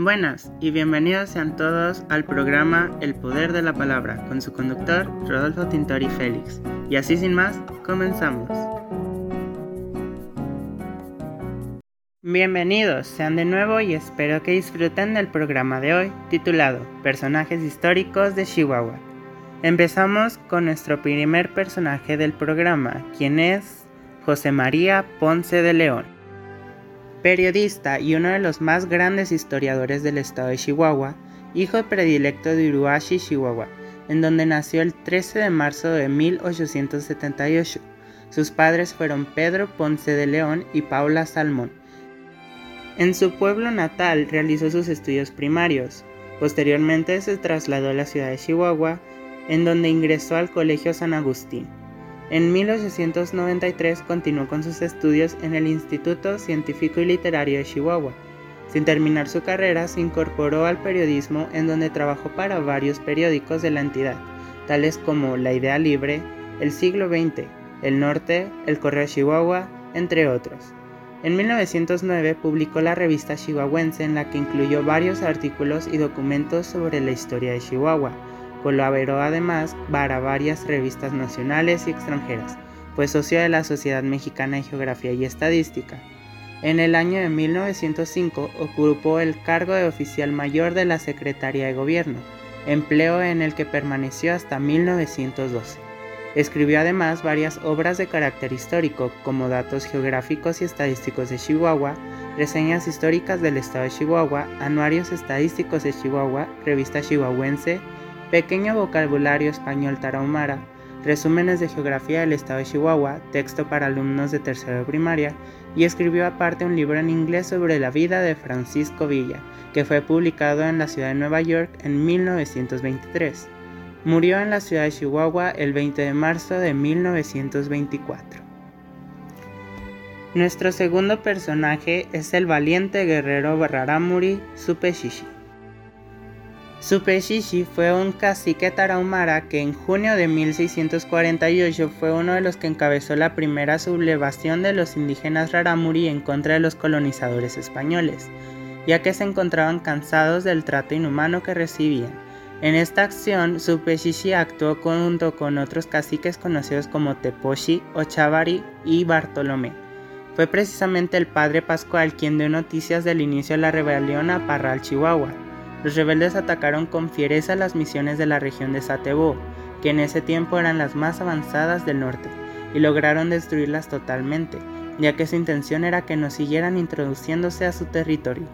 Buenas y bienvenidos sean todos al programa El Poder de la Palabra con su conductor Rodolfo Tintori Félix. Y así sin más, comenzamos. Bienvenidos sean de nuevo y espero que disfruten del programa de hoy titulado Personajes históricos de Chihuahua. Empezamos con nuestro primer personaje del programa, quien es José María Ponce de León periodista y uno de los más grandes historiadores del estado de Chihuahua, hijo predilecto de Uruashi, Chihuahua, en donde nació el 13 de marzo de 1878. Sus padres fueron Pedro Ponce de León y Paula Salmón. En su pueblo natal realizó sus estudios primarios. Posteriormente se trasladó a la ciudad de Chihuahua, en donde ingresó al Colegio San Agustín. En 1893 continuó con sus estudios en el Instituto Científico y Literario de Chihuahua. Sin terminar su carrera, se incorporó al periodismo en donde trabajó para varios periódicos de la entidad, tales como La Idea Libre, El Siglo XX, El Norte, El Correo Chihuahua, entre otros. En 1909 publicó la revista chihuahuense en la que incluyó varios artículos y documentos sobre la historia de Chihuahua, Colaboró además para varias revistas nacionales y extranjeras. Fue socio de la Sociedad Mexicana de Geografía y Estadística. En el año de 1905 ocupó el cargo de oficial mayor de la Secretaría de Gobierno, empleo en el que permaneció hasta 1912. Escribió además varias obras de carácter histórico, como Datos geográficos y estadísticos de Chihuahua, Reseñas históricas del estado de Chihuahua, Anuarios estadísticos de Chihuahua, Revista Chihuahuense, Pequeño vocabulario español tarahumara, resúmenes de geografía del estado de Chihuahua, texto para alumnos de tercero primaria, y escribió aparte un libro en inglés sobre la vida de Francisco Villa, que fue publicado en la ciudad de Nueva York en 1923. Murió en la ciudad de Chihuahua el 20 de marzo de 1924. Nuestro segundo personaje es el valiente guerrero Raramuri Supeshishi. Supeshishi fue un cacique tarahumara que en junio de 1648 fue uno de los que encabezó la primera sublevación de los indígenas Raramuri en contra de los colonizadores españoles, ya que se encontraban cansados del trato inhumano que recibían. En esta acción, Supeshishi actuó junto con otros caciques conocidos como Teposhi, Ochavari y Bartolomé. Fue precisamente el padre Pascual quien dio noticias del inicio de la rebelión a Parral, Chihuahua los rebeldes atacaron con fiereza las misiones de la región de Satebo, que en ese tiempo eran las más avanzadas del norte, y lograron destruirlas totalmente, ya que su intención era que no siguieran introduciéndose a su territorio.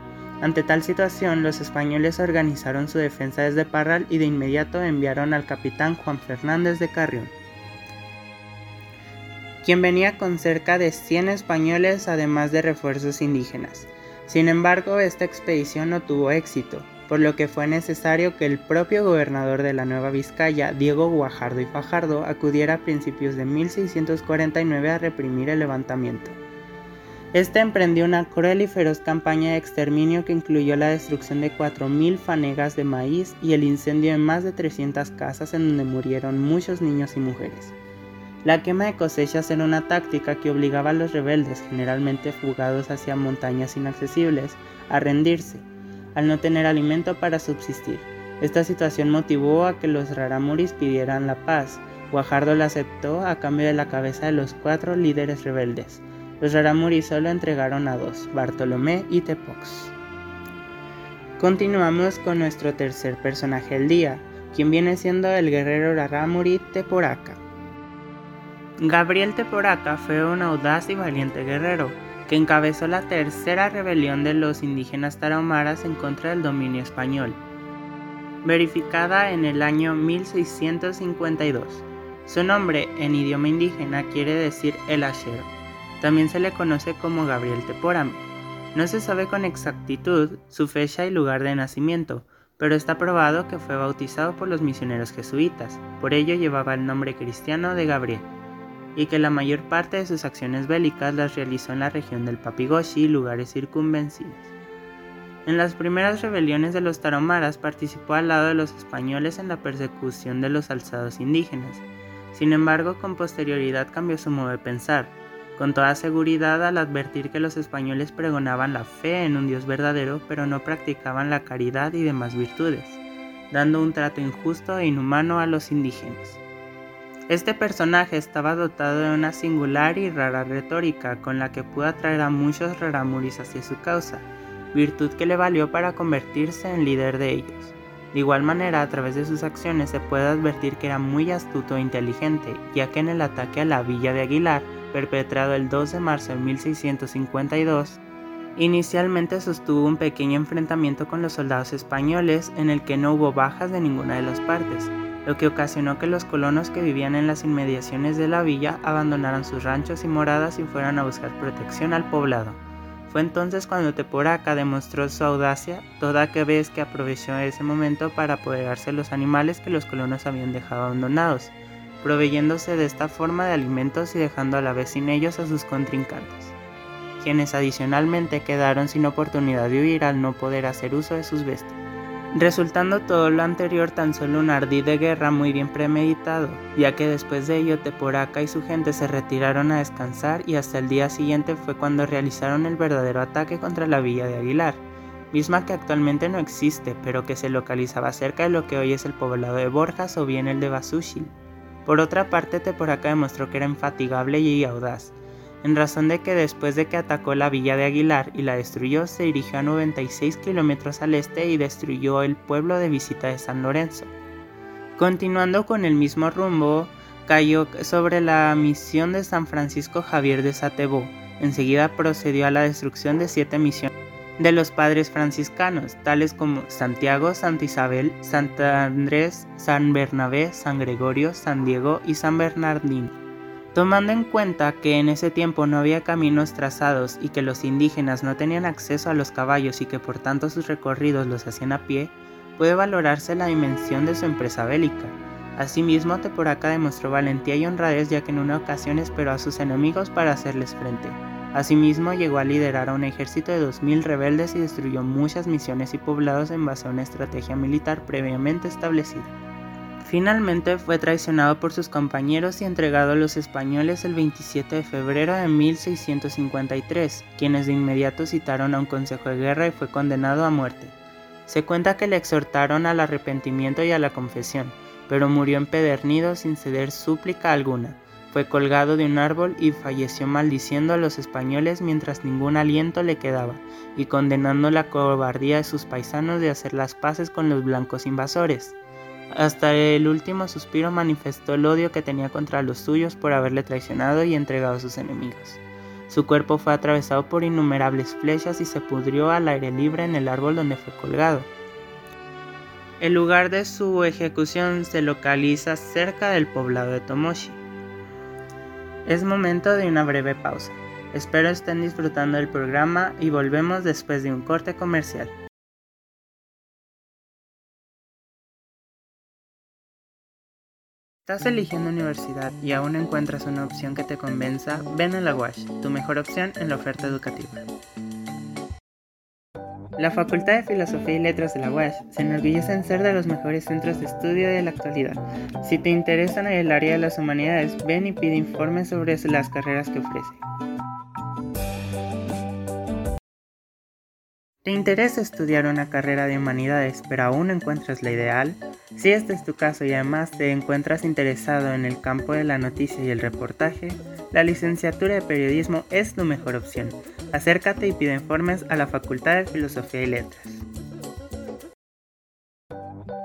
Ante tal situación, los españoles organizaron su defensa desde Parral y de inmediato enviaron al capitán Juan Fernández de Carrión, quien venía con cerca de 100 españoles además de refuerzos indígenas. Sin embargo, esta expedición no tuvo éxito, por lo que fue necesario que el propio gobernador de la Nueva Vizcaya, Diego Guajardo y Fajardo, acudiera a principios de 1649 a reprimir el levantamiento. Este emprendió una cruel y feroz campaña de exterminio que incluyó la destrucción de 4.000 fanegas de maíz y el incendio de más de 300 casas en donde murieron muchos niños y mujeres. La quema de cosechas era una táctica que obligaba a los rebeldes, generalmente fugados hacia montañas inaccesibles, a rendirse, al no tener alimento para subsistir. Esta situación motivó a que los raramuris pidieran la paz. Guajardo la aceptó a cambio de la cabeza de los cuatro líderes rebeldes. Los raramuris solo entregaron a dos, Bartolomé y Tepox. Continuamos con nuestro tercer personaje del día, quien viene siendo el guerrero raramuri Teporaca. Gabriel Teporaca fue un audaz y valiente guerrero, que encabezó la tercera rebelión de los indígenas tarahumaras en contra del dominio español, verificada en el año 1652. Su nombre en idioma indígena quiere decir el ashero. También se le conoce como Gabriel Teporame. No se sabe con exactitud su fecha y lugar de nacimiento, pero está probado que fue bautizado por los misioneros jesuitas, por ello llevaba el nombre cristiano de Gabriel y que la mayor parte de sus acciones bélicas las realizó en la región del Papigoshi y lugares circunvencinos. En las primeras rebeliones de los tarahumaras participó al lado de los españoles en la persecución de los alzados indígenas. Sin embargo, con posterioridad cambió su modo de pensar. con toda seguridad al advertir que los españoles pregonaban la fe en un Dios verdadero, pero no practicaban la caridad y demás virtudes, dando un trato injusto e inhumano a los indígenas. Este personaje estaba dotado de una singular y rara retórica con la que pudo atraer a muchos raramuris hacia su causa, virtud que le valió para convertirse en líder de ellos. De igual manera, a través de sus acciones se puede advertir que era muy astuto e inteligente, ya que en el ataque a la villa de Aguilar, perpetrado el 2 de marzo de 1652, inicialmente sostuvo un pequeño enfrentamiento con los soldados españoles en el que no hubo bajas de ninguna de las partes, lo que ocasionó que los colonos que vivían en las inmediaciones de la villa abandonaran sus ranchos y moradas y fueran a buscar protección al poblado. Fue entonces cuando Teporaca demostró su audacia, toda que vez que aprovechó ese momento para apoderarse de los animales que los colonos habían dejado abandonados, proveyéndose de esta forma de alimentos y dejando a la vez sin ellos a sus contrincantes, quienes adicionalmente quedaron sin oportunidad de huir al no poder hacer uso de sus bestias resultando todo lo anterior tan solo un ardid de guerra muy bien premeditado, ya que después de ello Teporaca y su gente se retiraron a descansar y hasta el día siguiente fue cuando realizaron el verdadero ataque contra la villa de Aguilar, misma que actualmente no existe, pero que se localizaba cerca de lo que hoy es el poblado de Borjas o bien el de Basuchil. Por otra parte, Teporaca demostró que era infatigable y audaz, en razón de que después de que atacó la villa de Aguilar y la destruyó, se dirigió a 96 kilómetros al este y destruyó el pueblo de visita de San Lorenzo. Continuando con el mismo rumbo, cayó sobre la misión de San Francisco Javier de Satebó. Enseguida procedió a la destrucción de siete misiones de los padres franciscanos, tales como Santiago, Santa Isabel, Santa Andrés, San Bernabé, San Gregorio, San Diego y San Bernardino. Tomando en cuenta que en ese tiempo no había caminos trazados y que los indígenas no tenían acceso a los caballos y que por tanto sus recorridos los hacían a pie, puede valorarse la dimensión de su empresa bélica. Asimismo, Teporaca demostró valentía y honradez ya que en una ocasión esperó a sus enemigos para hacerles frente. Asimismo, llegó a liderar a un ejército de 2.000 rebeldes y destruyó muchas misiones y poblados en base a una estrategia militar previamente establecida. Finalmente fue traicionado por sus compañeros y entregado a los españoles el 27 de febrero de 1653, quienes de inmediato citaron a un consejo de guerra y fue condenado a muerte. Se cuenta que le exhortaron al arrepentimiento y a la confesión, pero murió empedernido sin ceder súplica alguna. Fue colgado de un árbol y falleció maldiciendo a los españoles mientras ningún aliento le quedaba, y condenando la cobardía de sus paisanos de hacer las paces con los blancos invasores. Hasta el último suspiro manifestó el odio que tenía contra los suyos por haberle traicionado y entregado a sus enemigos. Su cuerpo fue atravesado por innumerables flechas y se pudrió al aire libre en el árbol donde fue colgado. El lugar de su ejecución se localiza cerca del poblado de Tomoshi. Es momento de una breve pausa. Espero estén disfrutando del programa y volvemos después de un corte comercial. ¿Estás eligiendo universidad y aún encuentras una opción que te convenza? Ven a la UASH, tu mejor opción en la oferta educativa. La Facultad de Filosofía y Letras de la UASH se enorgullece en ser de los mejores centros de estudio de la actualidad. Si te interesan en el área de las humanidades, ven y pide informes sobre las carreras que ofrece. ¿Te interesa estudiar una carrera de humanidades pero aún no encuentras la ideal? Si este es tu caso y además te encuentras interesado en el campo de la noticia y el reportaje, la licenciatura de periodismo es tu mejor opción. Acércate y pide informes a la Facultad de Filosofía y Letras.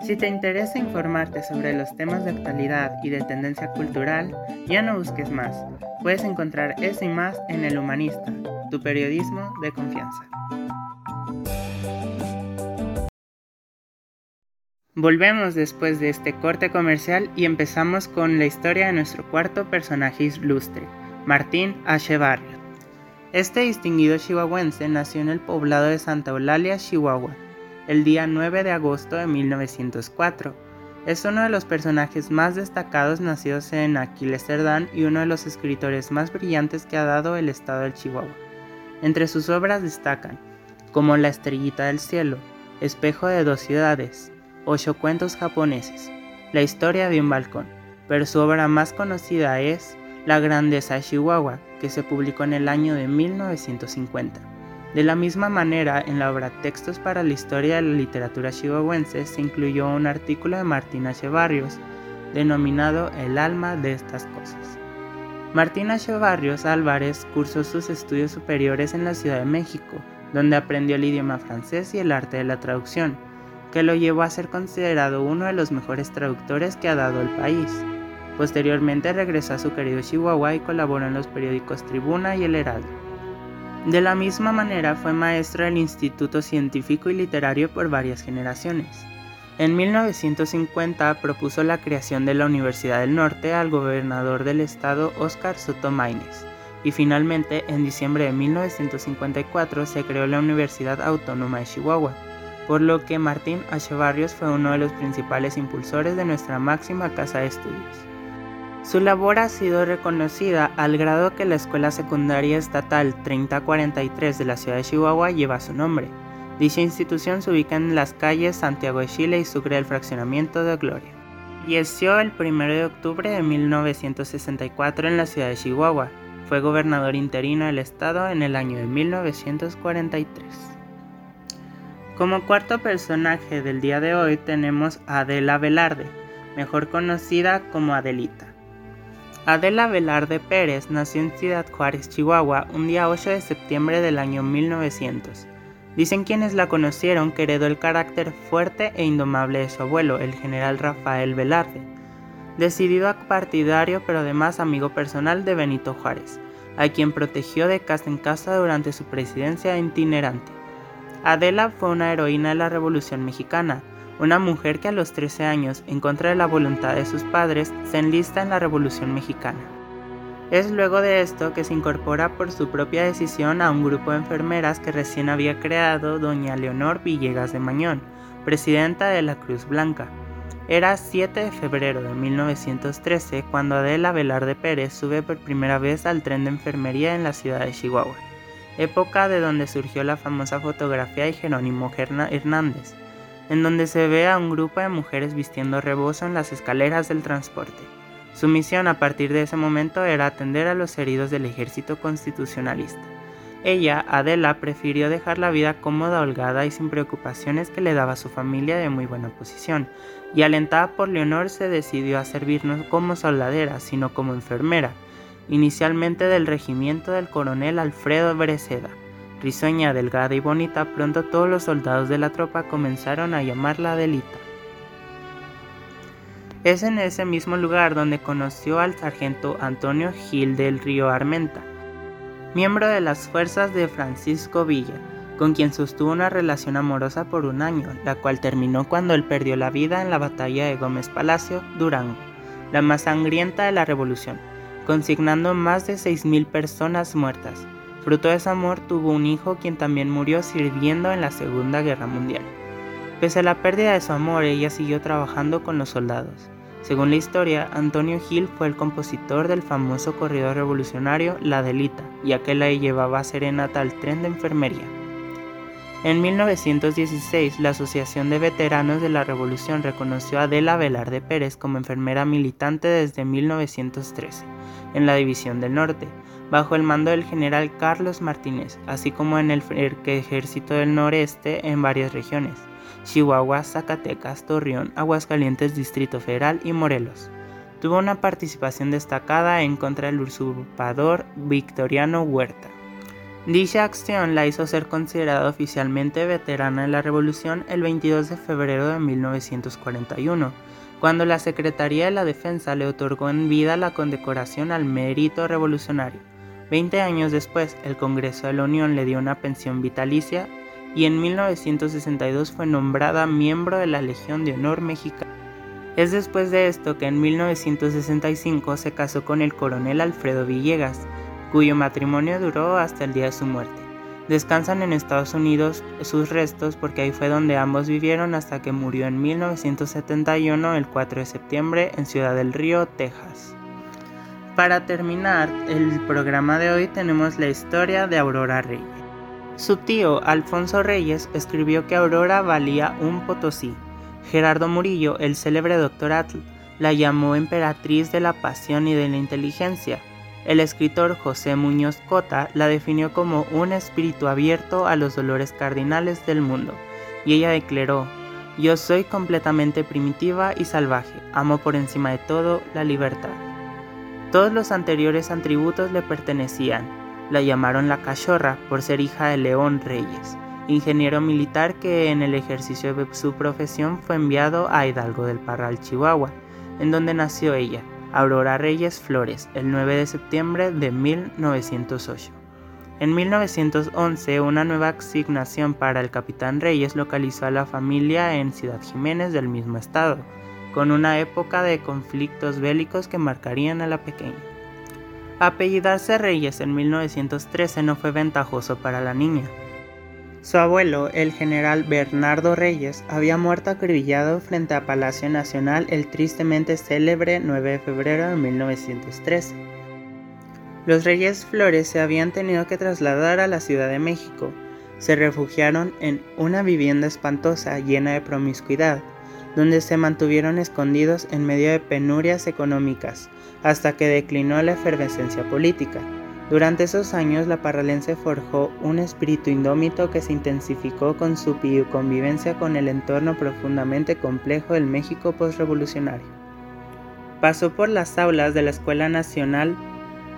Si te interesa informarte sobre los temas de actualidad y de tendencia cultural, ya no busques más. Puedes encontrar eso y más en El Humanista, tu periodismo de confianza. Volvemos después de este corte comercial y empezamos con la historia de nuestro cuarto personaje ilustre, Martín H. Este distinguido chihuahuense nació en el poblado de Santa Eulalia, Chihuahua, el día 9 de agosto de 1904. Es uno de los personajes más destacados nacidos en Aquiles Cerdán y uno de los escritores más brillantes que ha dado el estado del Chihuahua. Entre sus obras destacan, como La estrellita del cielo, Espejo de dos ciudades, ocho cuentos japoneses, la historia de un balcón, pero su obra más conocida es La Grandeza de Chihuahua, que se publicó en el año de 1950. De la misma manera, en la obra Textos para la Historia de la Literatura Chihuahuense se incluyó un artículo de Martín H. Barrios, denominado El alma de estas cosas. Martín H. Barrios Álvarez cursó sus estudios superiores en la Ciudad de México, donde aprendió el idioma francés y el arte de la traducción, que lo llevó a ser considerado uno de los mejores traductores que ha dado el país. Posteriormente regresó a su querido Chihuahua y colaboró en los periódicos Tribuna y El Heraldo. De la misma manera fue maestro del Instituto Científico y Literario por varias generaciones. En 1950 propuso la creación de la Universidad del Norte al gobernador del estado Óscar Soto Maínez, y finalmente en diciembre de 1954 se creó la Universidad Autónoma de Chihuahua, por lo que Martín H. Barrios fue uno de los principales impulsores de nuestra máxima casa de estudios. Su labor ha sido reconocida al grado que la Escuela Secundaria Estatal 3043 de la ciudad de Chihuahua lleva su nombre. Dicha institución se ubica en las calles Santiago de Chile y Sucre del fraccionamiento de Gloria. Falleció el 1 de octubre de 1964 en la ciudad de Chihuahua. Fue gobernador interino del estado en el año de 1943. Como cuarto personaje del día de hoy tenemos a Adela Velarde, mejor conocida como Adelita. Adela Velarde Pérez nació en Ciudad Juárez, Chihuahua, un día 8 de septiembre del año 1900. Dicen quienes la conocieron que heredó el carácter fuerte e indomable de su abuelo, el general Rafael Velarde, decidido partidario pero además amigo personal de Benito Juárez, a quien protegió de casa en casa durante su presidencia itinerante. Adela fue una heroína de la Revolución Mexicana, una mujer que a los 13 años, en contra de la voluntad de sus padres, se enlista en la Revolución Mexicana. Es luego de esto que se incorpora por su propia decisión a un grupo de enfermeras que recién había creado doña Leonor Villegas de Mañón, presidenta de la Cruz Blanca, era 7 de febrero de 1913 cuando Adela Velarde Pérez sube por primera vez al tren de enfermería en la ciudad de Chihuahua, época de donde surgió la famosa fotografía de Jerónimo Hernández, en donde se ve a un grupo de mujeres vistiendo rebozo en las escaleras del transporte. Su misión a partir de ese momento era atender a los heridos del ejército constitucionalista. Ella, Adela, prefirió dejar la vida cómoda, holgada y sin preocupaciones que le daba su familia de muy buena posición, y alentada por Leonor se decidió a servirnos como soldadera, sino como enfermera, inicialmente del regimiento del coronel Alfredo Breceda. Risueña, delgada y bonita, pronto todos los soldados de la tropa comenzaron a llamarla Adelita. Es en ese mismo lugar donde conoció al sargento Antonio Gil del Río Armenta, miembro de las fuerzas de Francisco Villa, con quien sostuvo una relación amorosa por un año, la cual terminó cuando él perdió la vida en la batalla de Gómez Palacio, Durango, la más sangrienta de la revolución, consignando más de 6.000 personas muertas. Fruto de ese amor tuvo un hijo quien también murió sirviendo en la Segunda Guerra Mundial. Pese a la pérdida de su amor, ella siguió trabajando con los soldados. Según la historia, Antonio Gil fue el compositor del famoso corrido revolucionario La Delita, ya que la llevaba serenata al tren de enfermería. En 1916, la Asociación de Veteranos de la Revolución reconoció a Adela Velarde Pérez como enfermera militante desde 1913, en la División del Norte, bajo el mando del general Carlos Martínez, así como en el Ejército del Noreste en varias regiones. Chihuahua, Zacatecas, Torreón, Aguascalientes, Distrito Federal y Morelos. Tuvo una participación destacada en contra del usurpador Victoriano Huerta. Dicha acción la hizo ser considerada oficialmente veterana de la Revolución el 22 de febrero de 1941, cuando la Secretaría de la Defensa le otorgó en vida la condecoración al mérito revolucionario. Veinte años después, el Congreso de la Unión le dio una pensión vitalicia y en 1962 fue nombrada miembro de la Legión de Honor Mexicana. Es después de esto que en 1965 se casó con el coronel Alfredo Villegas, cuyo matrimonio duró hasta el día de su muerte. Descansan en Estados Unidos sus restos porque ahí fue donde ambos vivieron hasta que murió en 1971 el 4 de septiembre en Ciudad del Río, Texas. Para terminar el programa de hoy tenemos la historia de Aurora Reyes. Su tío, Alfonso Reyes, escribió que Aurora valía un potosí. Gerardo Murillo, el célebre doctor Atl, la llamó emperatriz de la pasión y de la inteligencia. El escritor José Muñoz Cota la definió como un espíritu abierto a los dolores cardinales del mundo, y ella declaró, yo soy completamente primitiva y salvaje, amo por encima de todo la libertad. Todos los anteriores atributos le pertenecían. La llamaron la cachorra por ser hija de León Reyes, ingeniero militar que en el ejercicio de su profesión fue enviado a Hidalgo del Parral, Chihuahua, en donde nació ella, Aurora Reyes Flores, el 9 de septiembre de 1908. En 1911, una nueva asignación para el capitán Reyes localizó a la familia en Ciudad Jiménez del mismo estado, con una época de conflictos bélicos que marcarían a la pequeña. Apellidarse Reyes en 1913 no fue ventajoso para la niña. Su abuelo, el general Bernardo Reyes, había muerto acribillado frente a Palacio Nacional el tristemente célebre 9 de febrero de 1913. Los reyes Flores se habían tenido que trasladar a la Ciudad de México. Se refugiaron en una vivienda espantosa llena de promiscuidad, donde se mantuvieron escondidos en medio de penurias económicas, hasta que declinó la efervescencia política. Durante esos años la parralense forjó un espíritu indómito que se intensificó con su convivencia con el entorno profundamente complejo del México postrevolucionario. Pasó por las aulas de la Escuela Nacional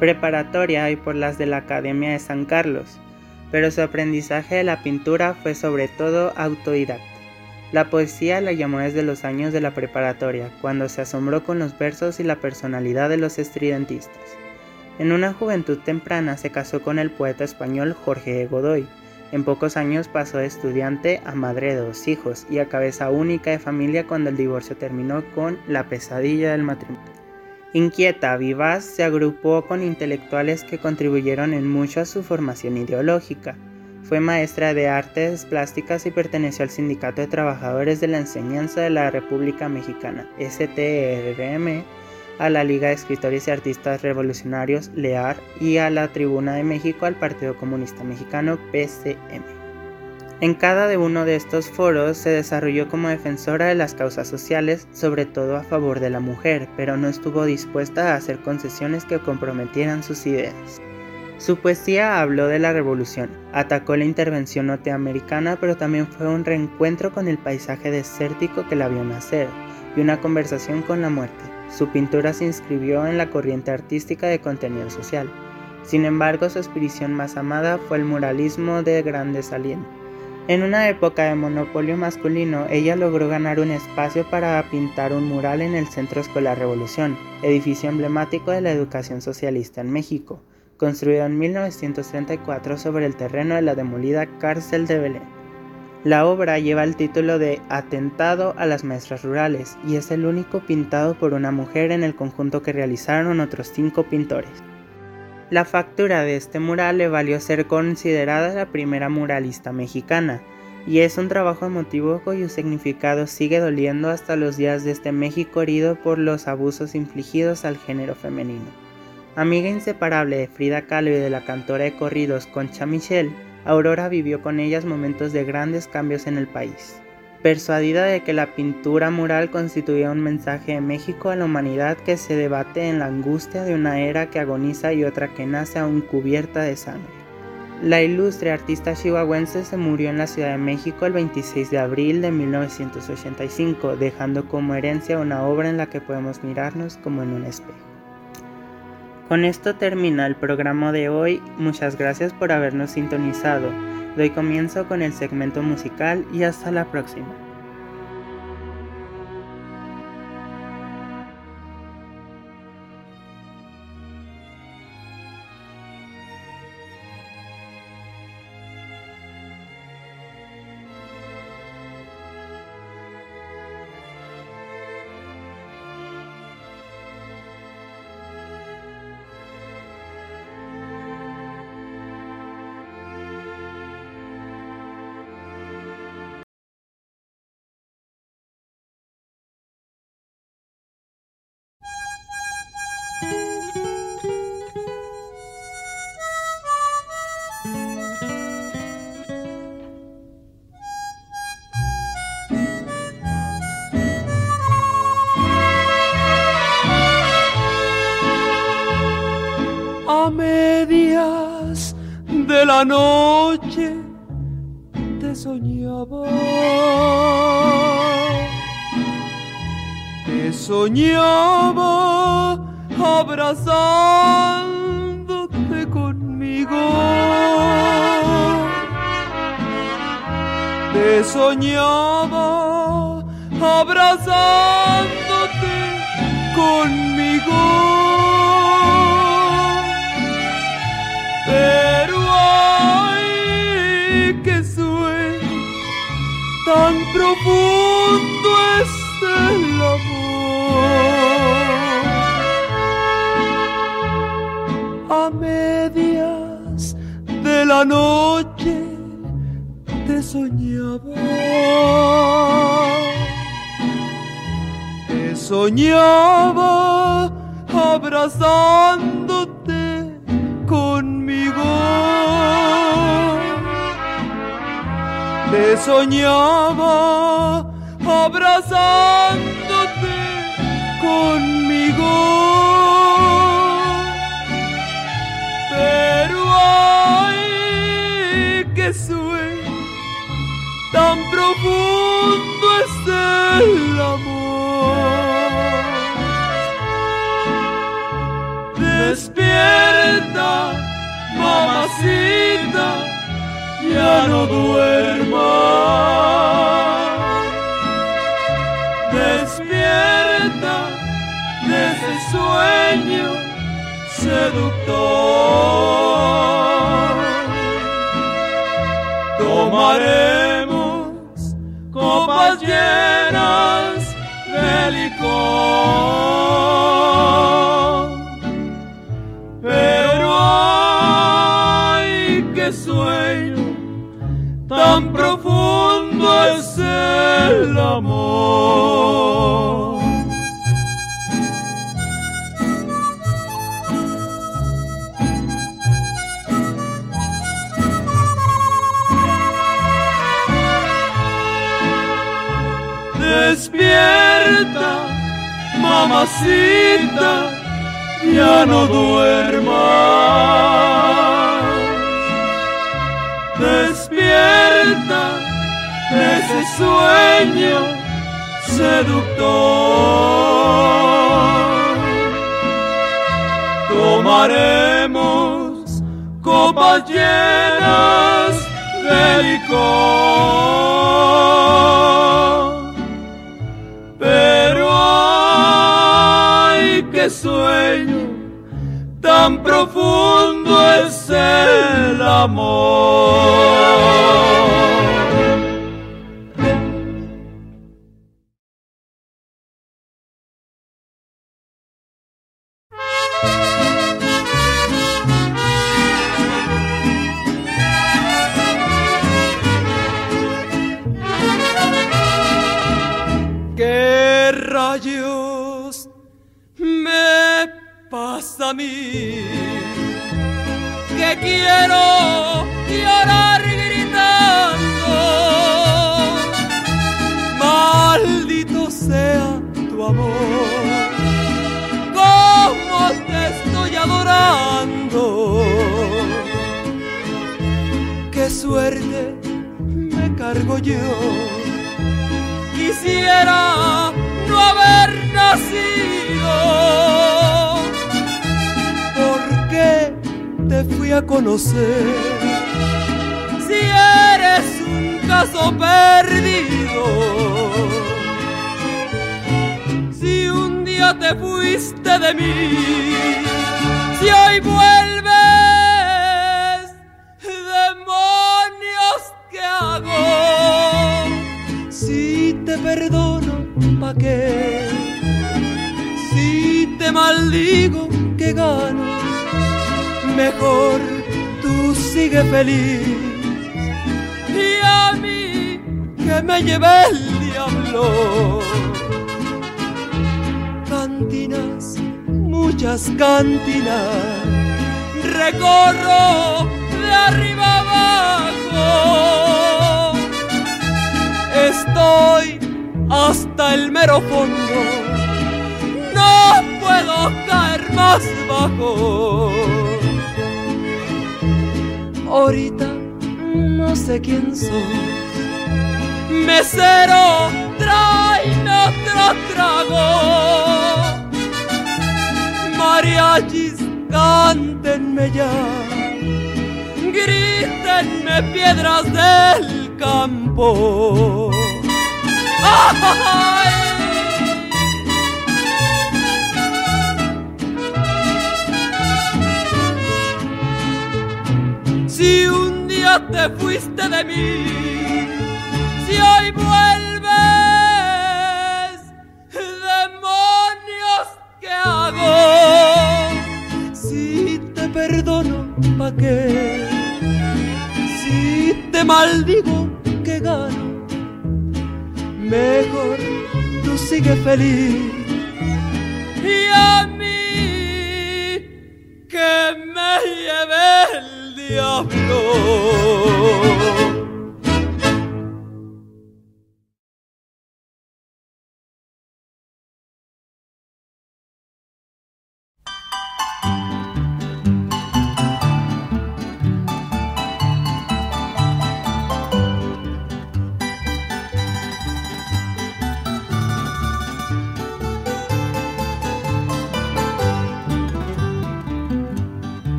preparatoria y por las de la Academia de San Carlos, pero su aprendizaje de la pintura fue sobre todo autodidacta. La poesía la llamó desde los años de la preparatoria, cuando se asombró con los versos y la personalidad de los estridentistas. En una juventud temprana se casó con el poeta español Jorge de Godoy. En pocos años pasó de estudiante a madre de dos hijos y a cabeza única de familia cuando el divorcio terminó con la pesadilla del matrimonio. Inquieta, vivaz, se agrupó con intelectuales que contribuyeron en mucho a su formación ideológica. Fue maestra de artes plásticas y perteneció al Sindicato de Trabajadores de la Enseñanza de la República Mexicana, STRM, a la Liga de Escritores y Artistas Revolucionarios, LEAR, y a la Tribuna de México al Partido Comunista Mexicano, PCM. En cada uno de estos foros se desarrolló como defensora de las causas sociales, sobre todo a favor de la mujer, pero no estuvo dispuesta a hacer concesiones que comprometieran sus ideas. Su poesía habló de la revolución, atacó la intervención norteamericana, pero también fue un reencuentro con el paisaje desértico que la vio nacer y una conversación con la muerte. Su pintura se inscribió en la corriente artística de contenido social. Sin embargo, su expresión más amada fue el muralismo de gran desaliento en una época de monopolio masculino, ella logró ganar un espacio para pintar un mural en el Centro Escolar Revolución, edificio emblemático de la educación socialista en México, construido en 1934 sobre el terreno de la demolida cárcel de Belén. La obra lleva el título de Atentado a las maestras rurales y es el único pintado por una mujer en el conjunto que realizaron otros cinco pintores. La factura de este mural le valió ser considerada la primera muralista mexicana, y es un trabajo emotivo cuyo significado sigue doliendo hasta los días de este México herido por los abusos infligidos al género femenino. Amiga inseparable de Frida Kahlo y de la cantora de corridos Concha Michel, Aurora vivió con ellas momentos de grandes cambios en el país persuadida de que la pintura mural constituía un mensaje de México a la humanidad que se debate en la angustia de una era que agoniza y otra que nace aún cubierta de sangre. La ilustre artista chihuahuense se murió en la Ciudad de México el 26 de abril de 1985, dejando como herencia una obra en la que podemos mirarnos como en un espejo. Con esto termina el programa de hoy, muchas gracias por habernos sintonizado. Doy comienzo con el segmento musical y hasta la próxima. Noche te soñaba. Te soñaba abrazándote conmigo. Te soñaba abrazándote conmigo. Tan profundo es el amor. A medias de la noche te soñaba. Te soñaba abrazándote Te soñaba abrazándote conmigo. Pero ay, que sueño tan profundo es el amor. No duermas. Despierta de ese sueño seductor. Tomaremos mamacita, ya no duermas. Despierta de ese sueño seductor. Tomaremos copas llenas de licor. Sueño tan profundo es el amor. Quiero llorar gritando. Maldito sea tu amor. ¿Cómo te estoy adorando? Qué suerte me cargo yo quisiera no haber nacido. ¿Por qué te fui a conocer? Si eres un caso perdido. Si un día te fuiste de mí, si hoy vuelves, demonios, ¿qué hago? Si te perdono, ¿pa' qué? Si te maldigo, ¿qué gano? Mejor tú sigue feliz. Y a mí, que me lleve el diablo. Cantinas, muchas cantinas, recorro de arriba abajo estoy hasta el mero fondo. No puedo caer más bajo. Ahorita no sé quién soy. Mesero, tráeme otro trago. Mariachis, cántenme ya. Grítenme piedras del campo. Si un día te fuiste de mí, si hoy vuelves, demonios, ¿qué hago? Si te perdono, ¿pa' qué? Si te maldigo, ¿qué gano? Mejor tú sigue feliz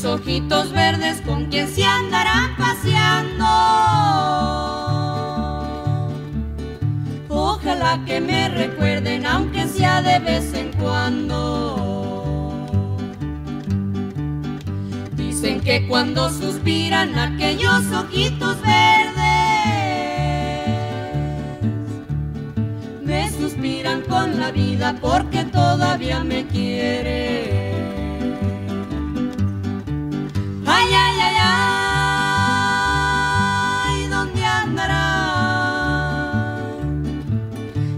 Aquellos ojitos verdes con quien se andarán paseando. Ojalá que me recuerden, aunque sea de vez en cuando. Dicen que cuando suspiran aquellos ojitos verdes, me suspiran con la vida porque todavía me quieren. Ay, ay, ay, ay, ¿dónde andarán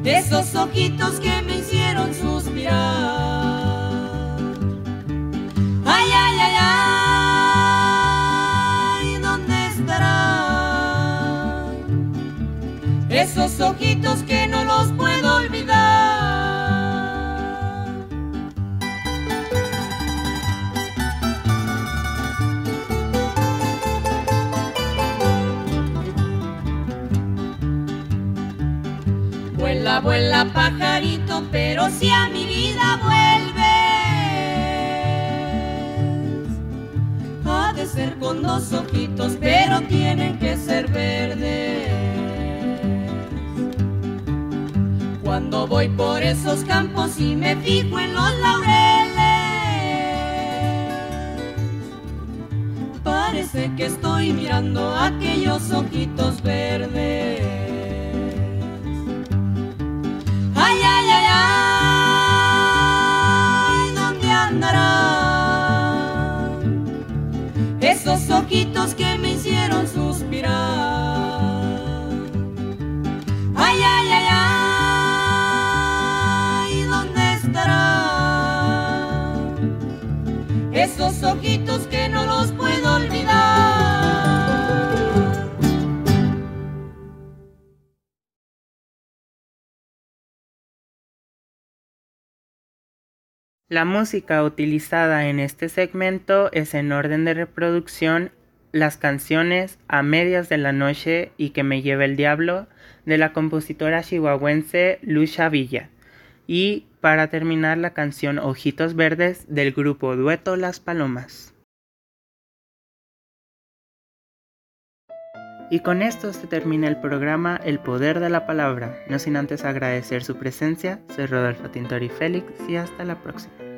esos ojitos que me hicieron suspirar? Ay, ay, ay, ay, ¿dónde estarán esos ojitos que no los Vuela, vuela pajarito, pero si a mi vida vuelves, ha de ser con dos ojitos, pero tienen que ser verdes. Cuando voy por esos campos y me fijo en los laureles, parece que estoy mirando aquellos ojitos verdes. Ojitos que me hicieron suspirar? La música utilizada en este segmento es en orden de reproducción las canciones A medias de la noche y Que me lleve el diablo de la compositora chihuahuense Lucha Villa y para terminar la canción Ojitos Verdes del grupo Dueto Las Palomas. Y con esto se termina el programa El Poder de la Palabra, no sin antes agradecer su presencia. Soy Rodolfo Tintori Félix y hasta la próxima.